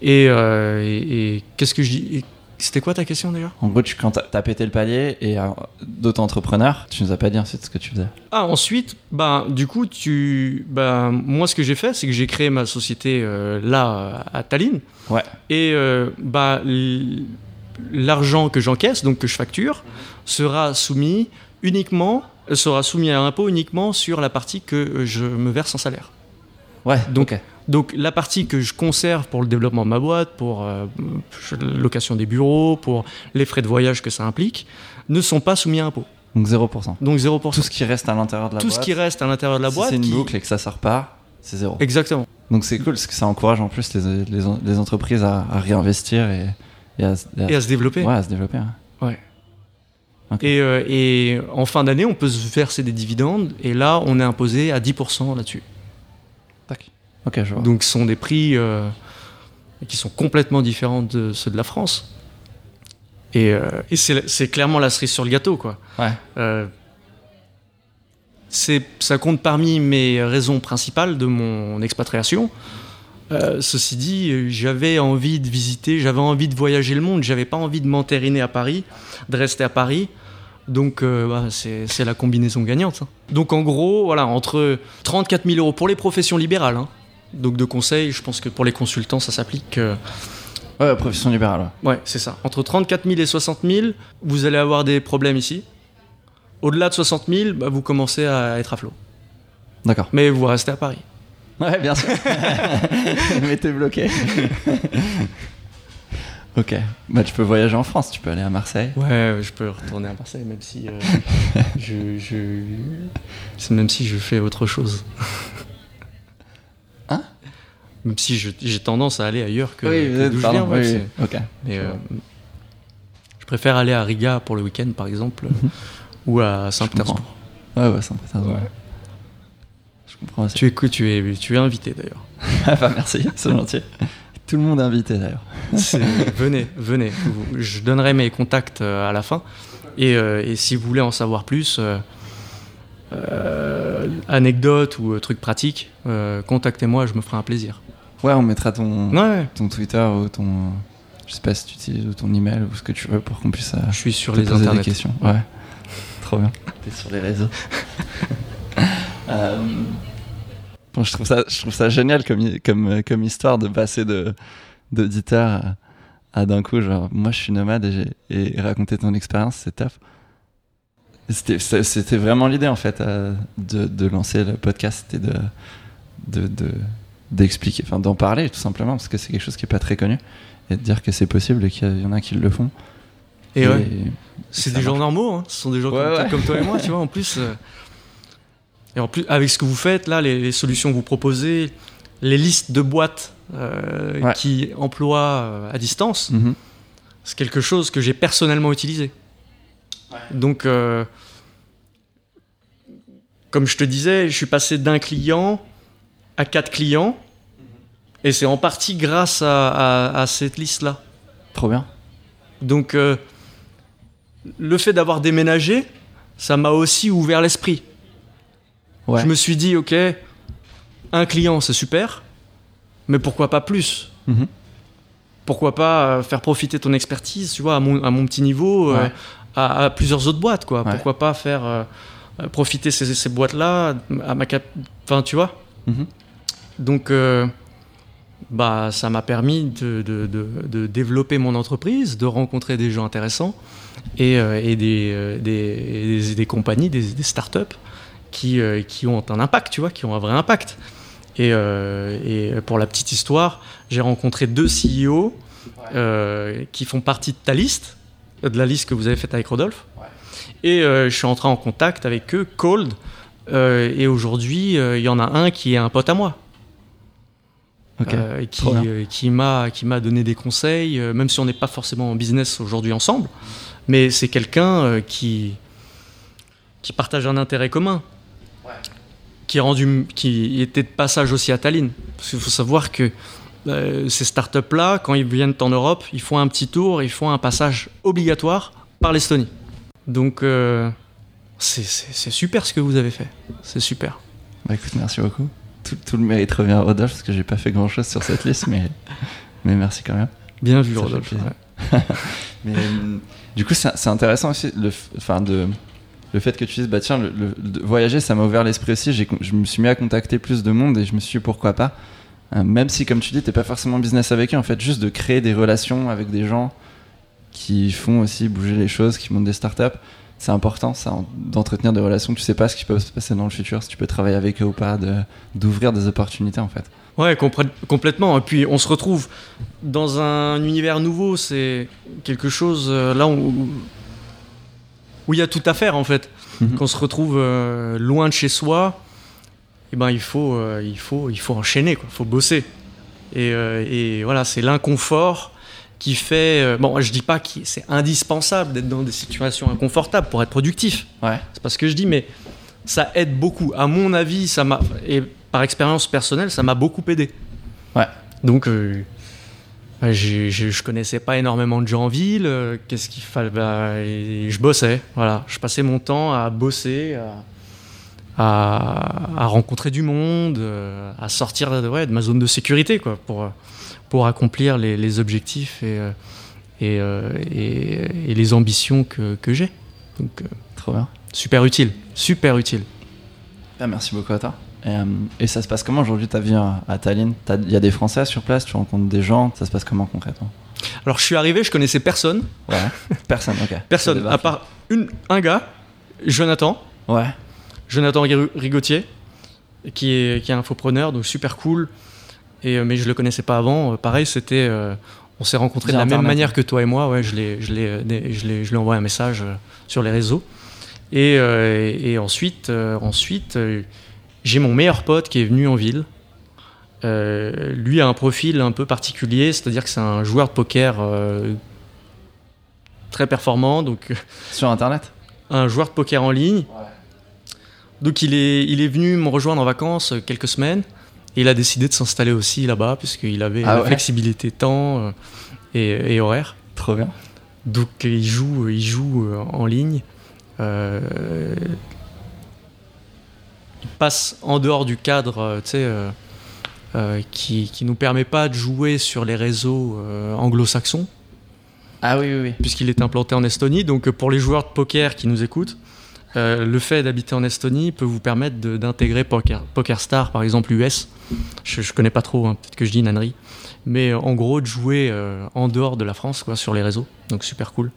[SPEAKER 3] Et, euh, et- et qu'est-ce que je dis C'était quoi ta question déjà?
[SPEAKER 1] En gros, tu, quand t'as t'as pété le palier et euh, d'autres entrepreneurs, tu nous as pas dit ensuite ce que tu faisais.
[SPEAKER 3] Ah, ensuite, bah, du coup, tu, bah, moi, ce que j'ai fait, c'est que j'ai créé ma société euh, là, à Tallinn.
[SPEAKER 1] Ouais.
[SPEAKER 3] Et euh, bah, l'argent que j'encaisse, donc que je facture, sera soumis uniquement, sera soumis à impôt uniquement sur la partie que je me verse en salaire.
[SPEAKER 1] Ouais,
[SPEAKER 3] Donc-. Donc la partie que je conserve pour le développement de ma boîte, pour euh, la location des bureaux, pour les frais de voyage que ça implique, ne sont pas soumis à impôt.
[SPEAKER 1] Donc 0%.
[SPEAKER 3] Donc 0%.
[SPEAKER 1] Tout ce qui reste à l'intérieur de la
[SPEAKER 3] Tout
[SPEAKER 1] boîte.
[SPEAKER 3] ce qui reste à l'intérieur de la
[SPEAKER 1] si
[SPEAKER 3] boîte.
[SPEAKER 1] c'est une
[SPEAKER 3] qui-
[SPEAKER 1] boucle et que ça sort pas, c'est zéro.
[SPEAKER 3] Exactement.
[SPEAKER 1] Donc c'est cool parce que ça encourage en plus les, les, les entreprises à, à réinvestir et, et à, et à-
[SPEAKER 3] Et à se développer.
[SPEAKER 1] ouais, à se développer. hein.
[SPEAKER 3] Ouais. Et, euh, et en fin d'année, on peut se verser des dividendes. Et là, on est imposé à 10% là-dessus.
[SPEAKER 1] Je vois.
[SPEAKER 3] Donc, ce sont des prix euh, qui sont complètement différents de ceux de la France. Et, euh, et c'est clairement la cerise sur le gâteau, quoi.
[SPEAKER 1] Ouais.
[SPEAKER 3] Euh, ça compte parmi mes raisons principales de mon expatriation. Euh, ceci dit, j'avais envie de visiter, j'avais envie de voyager le monde, j'avais pas envie de m'entériner à Paris, de rester à Paris. Donc euh, bah, c'est la combinaison gagnante. hein. Donc en gros, voilà, entre 34 000 euros pour les professions libérales. hein. Donc de conseil, je pense que pour les consultants, ça s'applique. euh,
[SPEAKER 1] Ouais, profession libérale. ouais.
[SPEAKER 3] Ouais, c'est ça. Entre 34 000 et 60 000, vous allez avoir des problèmes ici. Au-delà de 60 000, bah, vous commencez à être à flot.
[SPEAKER 1] D'accord.
[SPEAKER 3] Mais vous restez à Paris.
[SPEAKER 1] Ouais, bien sûr. <laughs> Mais t'es bloqué. <laughs> ok. Bah, tu peux voyager en France, tu peux aller à Marseille.
[SPEAKER 3] Ouais, je peux retourner à Marseille, même si euh, <laughs> je, je- c'est même si je fais autre chose.
[SPEAKER 1] Hein?
[SPEAKER 3] Même si j'ai tendance à aller ailleurs que,
[SPEAKER 1] oui,
[SPEAKER 3] que je
[SPEAKER 1] pardon,
[SPEAKER 3] viens. ouais,
[SPEAKER 1] oui. Ok.
[SPEAKER 3] Mais,
[SPEAKER 1] Je
[SPEAKER 3] euh, je préfère aller à Riga pour le week-end, par exemple, ou à Saint-Pétersbourg.
[SPEAKER 1] Ouais, ouais, Saint-Pétersbourg.
[SPEAKER 3] Ouais.
[SPEAKER 1] Comprends.
[SPEAKER 3] Tu es, tu es, tu es invité d'ailleurs.
[SPEAKER 1] Ah bah, merci, c'est gentil. <laughs> Tout le monde est invité d'ailleurs. <laughs>
[SPEAKER 3] Venez, venez. Je donnerai mes contacts euh, à la fin. Et, euh, et si vous voulez en savoir plus, euh, euh, anecdotes ou trucs pratiques, contactez-moi, je me ferai un plaisir.
[SPEAKER 1] Ouais, on mettra ton,
[SPEAKER 3] Ouais,
[SPEAKER 1] ton Twitter ou ton. Je sais pas si tu utilises ou ton email ou ce que tu veux pour qu'on puisse
[SPEAKER 3] je suis sur
[SPEAKER 1] te
[SPEAKER 3] les
[SPEAKER 1] poser des questions. Ouais. Trop bien. T'es sur les réseaux. <laughs> Euh, bon, je trouve ça, je trouve ça génial comme, comme, comme histoire de passer de d'auditeur à, à d'un coup genre moi je suis nomade et, raconter ton expérience c'est top. Et C'était vraiment l'idée en fait euh, de, de lancer le podcast c'était de de de- d'expliquer enfin d'en parler tout simplement parce que c'est quelque chose qui est pas très connu et de dire que c'est possible et qu'il y en a qui le font.
[SPEAKER 3] Et ouais, c'est des gens normaux, hein. ce sont des gens
[SPEAKER 1] Ouais,
[SPEAKER 3] comme,
[SPEAKER 1] ouais.
[SPEAKER 3] comme toi et moi, tu <laughs> vois, en plus. euh, et en plus, avec ce que vous faites, là, les, les solutions que vous proposez, les listes de boîtes euh,
[SPEAKER 1] Ouais.
[SPEAKER 3] qui emploient euh, à distance,
[SPEAKER 1] Mhm.
[SPEAKER 3] c'est quelque chose que j'ai personnellement utilisé. Donc, euh, comme je te disais, je suis passé d'un client à quatre clients, et c'est en partie grâce à, à- à cette liste-là.
[SPEAKER 1] Trop bien.
[SPEAKER 3] Donc, euh, le fait d'avoir déménagé, ça m'a aussi ouvert l'esprit.
[SPEAKER 1] Ouais.
[SPEAKER 3] Je me suis dit, ok, un client, c'est super, mais pourquoi pas plus?
[SPEAKER 1] Mhm.
[SPEAKER 3] Pourquoi pas euh, faire profiter ton expertise, tu vois, à mon, à mon petit niveau, euh, à, à plusieurs autres boîtes, quoi.
[SPEAKER 1] Ouais.
[SPEAKER 3] Pourquoi pas faire euh, profiter ces, ces boîtes-là à ma cap... Enfin, tu vois?
[SPEAKER 1] Mhm.
[SPEAKER 3] donc, euh, bah, ça m'a permis de, de- de- de développer mon entreprise, de rencontrer des gens intéressants et, et des, des, des- des compagnies, des startups qui, euh, qui ont un impact, tu vois, qui ont un vrai impact. Et, euh, et pour la petite histoire, j'ai rencontré deux CEO euh, qui font partie de ta liste, de la liste que vous avez faite avec Rodolphe. Et euh, je suis entré en contact avec eux, cold. euh, et aujourd'hui, euh, il y en a un qui est un pote à moi. Euh, qui, euh, m'a qui m'a donné des conseils, euh, même si on n'est pas forcément en business aujourd'hui ensemble, mais c'est quelqu'un euh, qui qui partage un intérêt commun, qui est rendu qui était de passage aussi à Tallinn. Parce qu'il faut savoir que euh, ces startups-là, quand ils viennent en Europe, ils font un petit tour, ils font un passage obligatoire par l'Estonie. Donc, euh, c'est- super ce que vous avez fait. C'est super.
[SPEAKER 1] Bah écoute, merci beaucoup. Tout, tout le mérite revient à Rodolphe parce que j'ai pas fait grand chose sur cette liste, mais, <laughs> mais merci quand même.
[SPEAKER 3] Bien vu, Rodolphe. ouais. <laughs>
[SPEAKER 1] Mais euh, du coup, c'est intéressant aussi le, enfin de, le fait que tu dises, bah tiens, le, voyager, ça m'a ouvert l'esprit aussi. Je me suis mis à contacter plus de monde et je me suis dit pourquoi pas? Euh, même si, comme tu dis, t'es pas forcément business avec eux, en fait, juste de créer des relations avec des gens qui font aussi bouger les choses, qui montent des startups. C'est important, ça, en- d'entretenir des relations. Tu sais pas ce qui peut se passer dans le futur, si tu peux travailler avec eux ou pas, d'ouvrir des opportunités, en fait.
[SPEAKER 3] Ouais, complètement. Et puis on se retrouve dans un univers nouveau. C'est quelque chose euh, là où où il y a tout à faire en fait.
[SPEAKER 1] Mhm.
[SPEAKER 3] Qu'on se retrouve euh, loin de chez soi, et ben il faut euh, il faut il faut enchaîner. Il faut bosser. Et, euh, et voilà, c'est l'inconfort qui fait. bon, je dis pas que c'est indispensable d'être dans des situations inconfortables pour être productif.
[SPEAKER 1] Ouais.
[SPEAKER 3] C'est pas ce que je dis, mais ça aide beaucoup. À mon avis, ça m'a et par expérience personnelle, ça m'a beaucoup aidé.
[SPEAKER 1] Ouais.
[SPEAKER 3] Donc, euh, j'ai- je connaissais pas énormément de gens en ville. euh, Qu'est-ce qu'il fallait bah, et Je bossais. Voilà, je passais mon temps à bosser, à, à- à rencontrer du monde, euh, à sortir de, ouais, de ma zone de sécurité, quoi, pour pour accomplir les, les objectifs et euh, et, et- et les ambitions que, que j'ai. Donc, euh,
[SPEAKER 1] Trop bien.
[SPEAKER 3] super utile, super utile.
[SPEAKER 1] Ah, merci beaucoup à toi. Et, euh, et ça se passe comment aujourd'hui ta vie à, Tallinn? Il y a des Français sur place, tu rencontres des gens, ça se passe comment concrètement?
[SPEAKER 3] Alors je suis arrivé, je connaissais personne,
[SPEAKER 1] Ouais. Personne, ok. <laughs>
[SPEAKER 3] personne, à part une, un gars, Jonathan,
[SPEAKER 1] Ouais.
[SPEAKER 3] Jonathan Rigo- Rigotier, qui est, qui est infopreneur, donc super cool. Et, euh, mais je le connaissais pas avant. Euh, Pareil, c'était, euh, on s'est rencontrés de la même manière que toi et moi. Ouais, je l'ai, je l'ai, dé- je l'ai, je lui ai envoyé un message sur les réseaux. Et, euh, et, ensuite, ensuite, j'ai mon meilleur pote qui est venu en ville. Euh, lui a un profil un peu particulier, c'est-à-dire que c'est un joueur de poker euh, très performant, donc <laughs>
[SPEAKER 1] Sur internet?
[SPEAKER 3] un joueur de poker en ligne. Donc il est, il est venu me rejoindre en vacances euh, quelques semaines et il a décidé de s'installer aussi là-bas puisqu'il avait
[SPEAKER 1] Ah
[SPEAKER 3] la
[SPEAKER 1] ouais
[SPEAKER 3] flexibilité temps et, et horaire.
[SPEAKER 1] Trop bien.
[SPEAKER 3] Donc il joue, il joue en ligne. Euh, passe en dehors du cadre, euh, tu sais, euh, euh, qui, qui nous permet pas de jouer sur les réseaux euh, anglo-saxons
[SPEAKER 1] Ah oui, oui, oui.
[SPEAKER 3] puisqu'il est implanté en Estonie. Donc pour les joueurs de poker qui nous écoutent, euh, le fait d'habiter en Estonie peut vous permettre d'intégrer poker, PokerStar, par exemple US. Je, je connais pas trop, hein, peut-être que je dis une ânerie. Mais en gros, de jouer en dehors de la France, quoi, sur les réseaux. Donc super cool.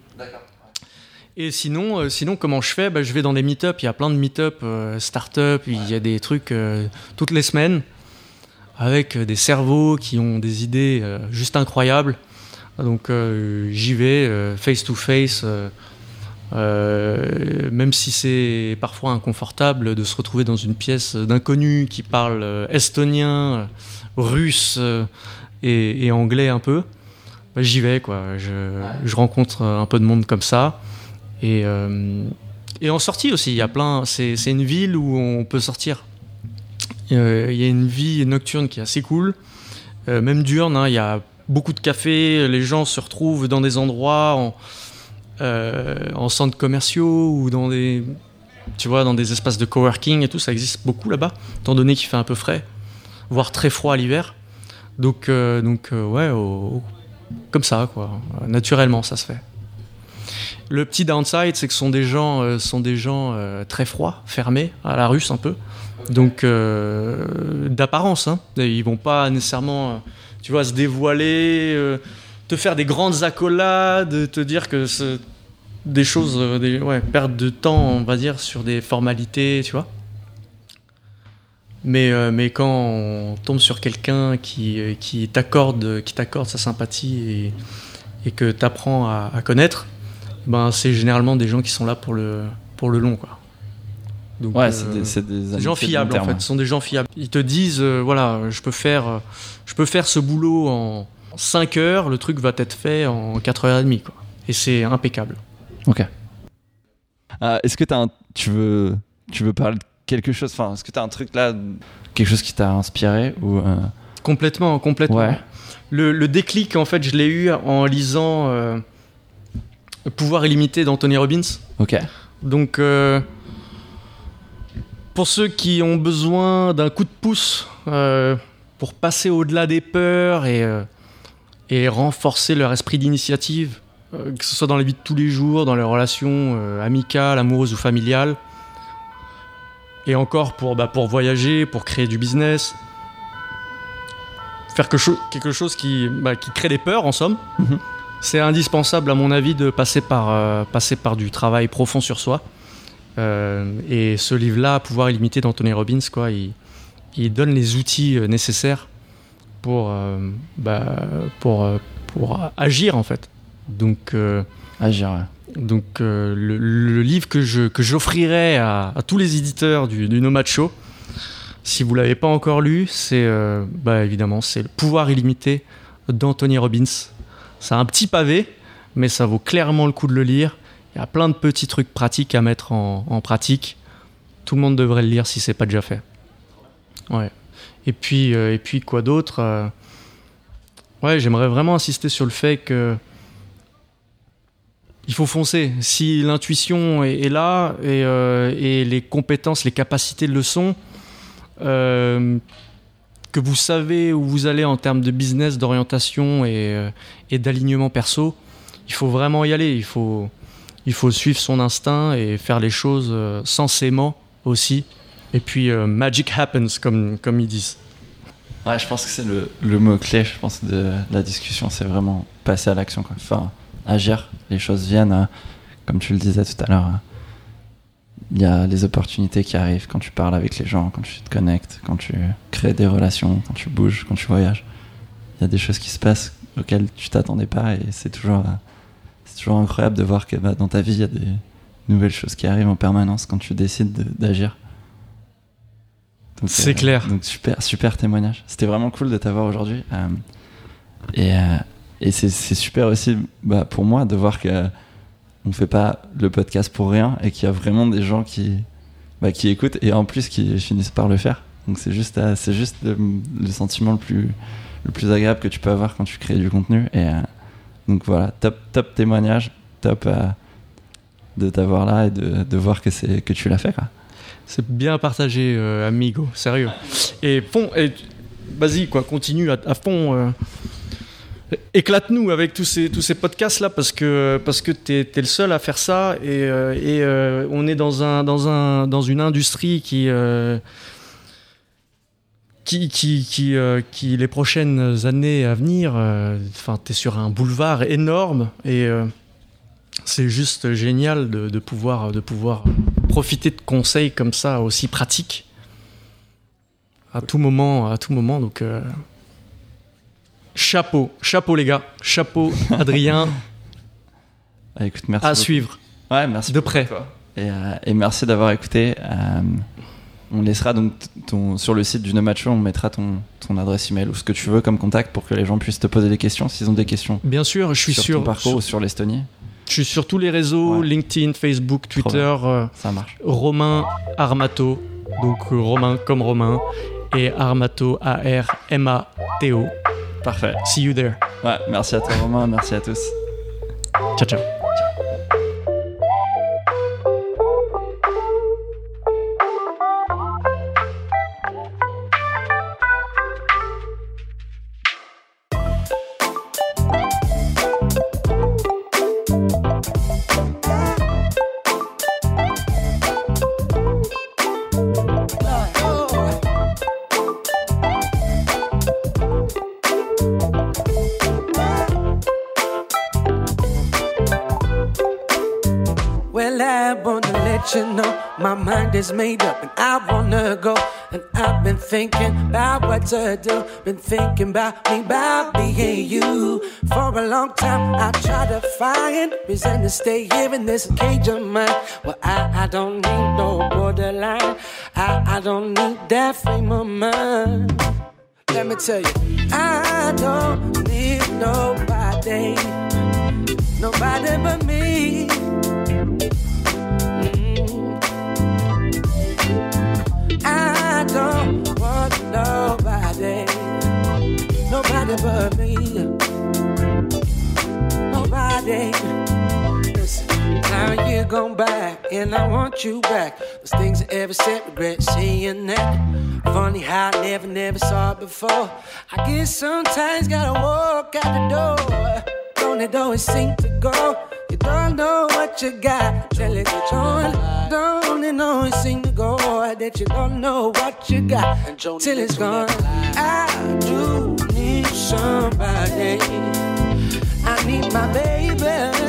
[SPEAKER 3] Et sinon, euh, sinon comment je fais? Bah, Je vais dans des meet-up. Il y a plein de meet-up, euh, start-up. Il y a des trucs euh, toutes les semaines avec des cerveaux qui ont des idées juste incroyables. Donc j'y vais face to face, euh, euh, même si c'est parfois inconfortable de se retrouver dans une pièce d'inconnus qui parlent estonien, russe et, et anglais un peu. Bah, j'y vais quoi. Je, je rencontre un peu de monde comme ça et euh, et en sortie aussi. Il y a plein. C'est une ville où on peut sortir. Euh, Il y a une vie nocturne qui est assez cool, Euh, même diurne. hein. Il y a beaucoup de cafés, les gens se retrouvent dans des endroits, en, en centres commerciaux ou dans des, tu vois, dans des espaces de coworking et tout, ça existe beaucoup là-bas, étant donné qu'il fait un peu frais, voire très froid l'hiver. Donc, donc ouais, comme ça, quoi, naturellement, ça se fait. Le petit downside, c'est que ce sont des gens, euh, sont des gens euh, très froids, fermés, à la russe un peu. Donc, euh, d'apparence, hein. ils vont pas nécessairement, tu vois, se dévoiler, te faire des grandes accolades, te dire que des choses, ouais, perte de temps, on va dire, sur des formalités, tu vois. Mais, mais quand on tombe sur quelqu'un qui, qui t'accorde sa sympathie et, que tu apprends à connaître, ben, c'est généralement des gens qui sont là pour le, pour le long. Quoi. Donc,
[SPEAKER 1] Ouais,
[SPEAKER 3] euh,
[SPEAKER 1] c'est des, des
[SPEAKER 3] des gens fiables en fait, ce sont des gens fiables. Ils te disent euh, voilà, je peux faire euh, je peux faire ce boulot en 5 heures, le truc va être fait en 4h30 quoi. Et c'est impeccable.
[SPEAKER 1] Ok. Euh, est-ce que as un, tu veux, tu veux parler de quelque chose? Enfin, est-ce que tu as un truc là, quelque chose qui t'a inspiré ou
[SPEAKER 3] Complètement, complètement.
[SPEAKER 1] Ouais.
[SPEAKER 3] Le, le déclic, en fait, je l'ai eu en lisant Pouvoir illimité d'Anthony Robbins.
[SPEAKER 1] Ok.
[SPEAKER 3] Donc, euh, pour ceux qui ont besoin d'un coup de pouce euh, pour passer au-delà des peurs et, euh, et renforcer leur esprit d'initiative, que ce soit dans la vie de tous les jours, dans les relations amicales, amoureuses ou familiales, et encore pour, bah, pour voyager, pour créer du business, faire quelque chose qui, bah, qui crée des peurs en somme.
[SPEAKER 1] Mhm.
[SPEAKER 3] C'est indispensable à mon avis de passer par, euh, passer par du travail profond sur soi. Euh, et ce livre-là, Pouvoir illimité d'Anthony Robbins, quoi, il, il donne les outils euh, nécessaires pour, euh, bah, pour, pour agir en fait. Donc,
[SPEAKER 1] Agir, ouais.
[SPEAKER 3] donc le, le livre que je que j'offrirai à, à tous les éditeurs du, du Nomad Show, si vous l'avez pas encore lu, c'est bah, évidemment c'est le Pouvoir illimité d'Anthony Robbins. C'est un petit pavé, mais ça vaut clairement le coup de le lire. Il y a plein de petits trucs pratiques à mettre en, pratique. Tout le monde devrait le lire si c'est pas déjà fait. Ouais. Et puis euh, et puis quoi d'autre euh, Ouais, j'aimerais vraiment insister sur le fait que il faut foncer. Si l'intuition est, là et, euh, et les compétences, les capacités le sont, que vous savez où vous allez en termes de business, d'orientation et, euh, et d'alignement perso, il faut vraiment y aller. Il faut, il faut suivre son instinct et faire les choses euh, sensément aussi. Et puis, euh, magic happens, comme, comme ils disent.
[SPEAKER 1] Ouais, je pense que c'est le, le mot-clé, je pense, de la discussion. C'est vraiment passer à l'action. Enfin, agir. Les choses viennent, euh, comme tu le disais tout à l'heure. Il y a les opportunités qui arrivent quand tu parles avec les gens, quand tu te connectes, quand tu crées des relations, quand tu bouges, quand tu voyages. Il y a des choses qui se passent auxquelles tu t'attendais pas et c'est toujours, euh, c'est toujours incroyable de voir que bah, dans ta vie, il y a des nouvelles choses qui arrivent en permanence quand tu décides de- d'agir. Donc, euh,
[SPEAKER 3] C'est clair.
[SPEAKER 1] Donc super, super témoignage. C'était vraiment cool de t'avoir aujourd'hui. euh, et euh, et c'est c'est super aussi bah, pour moi de voir que on fait pas le podcast pour rien et qu'il y a vraiment des gens qui bah, qui écoutent et en plus qui finissent par le faire. Donc c'est juste euh, c'est juste le, sentiment le plus le plus agréable que tu peux avoir quand tu crées du contenu et euh, donc voilà top top témoignage top euh, de t'avoir là et de, de voir que c'est que tu l'as fait.
[SPEAKER 3] C'est bien partagé, euh, amigo, sérieux. Et fond, et, vas-y, quoi, continue à, à fond. <laughs> Éclate-nous avec tous ces, tous ces podcasts-là parce que, parce que tu es, le seul à faire ça et, euh, et, euh, on est dans, un, dans, un, dans une industrie qui, euh, qui, qui, qui, les prochaines années à venir, enfin, tu es sur un boulevard énorme et c'est juste génial de, de pouvoir, de pouvoir profiter de conseils comme ça aussi pratiques à tout moment, à tout moment. Donc chapeau, chapeau les gars, chapeau Adrien, <laughs>
[SPEAKER 1] Ah, écoute merci
[SPEAKER 3] à
[SPEAKER 1] beaucoup.
[SPEAKER 3] suivre
[SPEAKER 1] Ouais merci
[SPEAKER 3] de près.
[SPEAKER 1] Et, euh, et merci d'avoir écouté. Euh, on laissera donc ton, sur le site du No Match on mettra ton, ton adresse email ou ce que tu veux comme contact pour que les gens puissent te poser des questions s'ils ont des questions
[SPEAKER 3] Bien sûr, je suis
[SPEAKER 1] sur
[SPEAKER 3] sur,
[SPEAKER 1] ton parcours ou sur l'Estonie.
[SPEAKER 3] je suis sur tous les réseaux,
[SPEAKER 1] Ouais.
[SPEAKER 3] LinkedIn, Facebook, Twitter, euh,
[SPEAKER 1] Ça marche.
[SPEAKER 3] Romain Armato, donc Romain comme Romain et Armato A R M A T O.
[SPEAKER 1] Parfait.
[SPEAKER 3] See you there.
[SPEAKER 1] Ouais, merci à toi Romain, merci à tous.
[SPEAKER 3] Ciao ciao.
[SPEAKER 4] Is made up and I wanna go. And I've been thinking about what to do. Been thinking about me, about being you. For a long time, I tried to find reason to stay here in this cage of mine. Well, I, I don't need no borderline. I, I don't need that frame of mind. Let me tell you, I don't need nobody. Nobody but me. Don't want nobody. nobody but me. Nobody. Listen, now you gone back, and I want you back. Those things I ever said, regret seeing that. Funny how I never, never saw it before. I guess sometimes gotta walk out the door. Don't it always seem to go? Don't know what you got till it's gone. Don't it always seem to go that you don't know what you got till it's gone? I do need somebody. I need my baby.